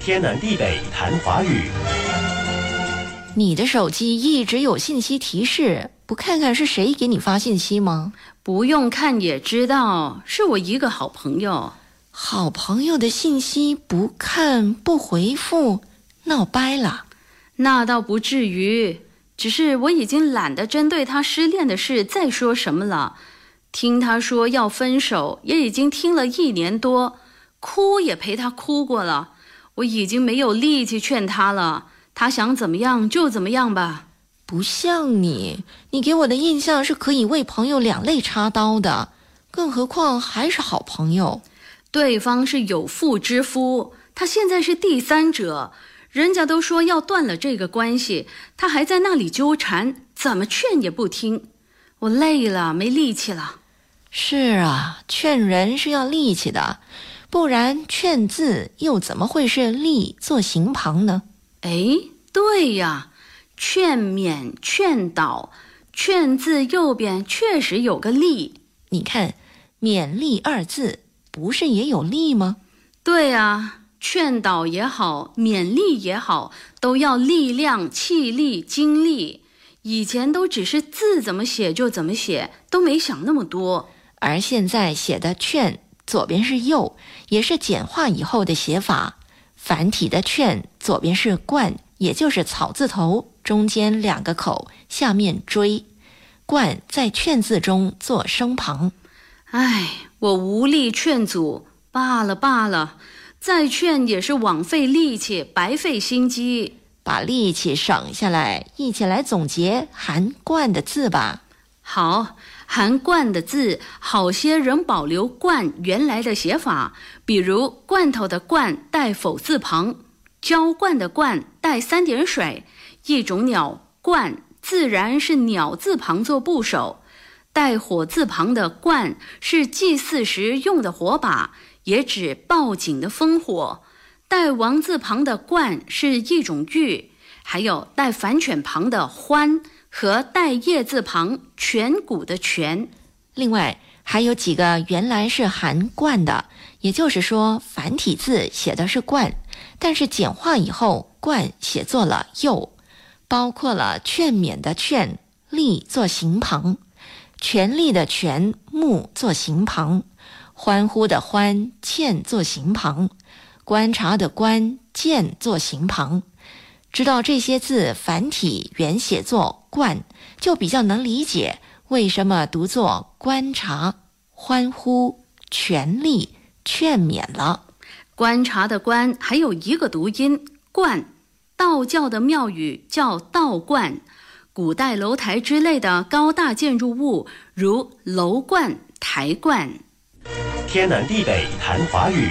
天南地北谈华语。你的手机一直有信息提示，不看看是谁给你发信息吗？不用看也知道，是我一个好朋友。好朋友的信息不看不回复，闹掰了。那倒不至于，只是我已经懒得针对他失恋的事再说什么了。听他说要分手，也已经听了一年多，哭也陪他哭过了，我已经没有力气劝他了。他想怎么样就怎么样吧。不像你，你给我的印象是可以为朋友两肋插刀的，更何况还是好朋友。对方是有妇之夫，他现在是第三者，人家都说要断了这个关系，他还在那里纠缠，怎么劝也不听。我累了，没力气了。是啊，劝人是要力气的，不然“劝”字又怎么会是“力”做形旁呢？哎，对呀，劝勉、劝导，“劝”字右边确实有个“力”。你看，“勉励”二字不是也有“力”吗？对啊，劝导也好，勉励也好，都要力量、气力、精力。以前都只是字怎么写就怎么写，都没想那么多。而现在写的“劝”，左边是“右”，也是简化以后的写法。繁体的“劝”，左边是“冠”，也就是草字头，中间两个口，下面“追”。冠在“劝”字中做声旁。唉，我无力劝阻，罢了罢了，再劝也是枉费力气，白费心机。把力气省下来，一起来总结含“冠”的字吧。好。含“罐”的字，好些仍保留“罐”原来的写法，比如“罐头”的“罐”带否字旁，“浇灌”的“灌”带三点水。一种鸟“冠”自然是鸟字旁做部首，带火字旁的“冠”是祭祀时用的火把，也指报警的烽火。带王字旁的“冠”是一种玉，还有带反犬旁的“欢”。和带叶字旁颧骨的颧，另外还有几个原来是含冠的，也就是说繁体字写的是冠，但是简化以后冠写作了右，包括了劝勉的劝，力做形旁，权力的权，目做形旁，欢呼的欢，欠做形旁，观察的观，见做形旁。知道这些字繁体原写作“冠”，就比较能理解为什么读作“观察”、“欢呼”、“权力”、“劝勉”了。观察的“观”还有一个读音“冠”。道教的庙宇叫道观，古代楼台之类的高大建筑物如楼观、台观。天南地北谈华语。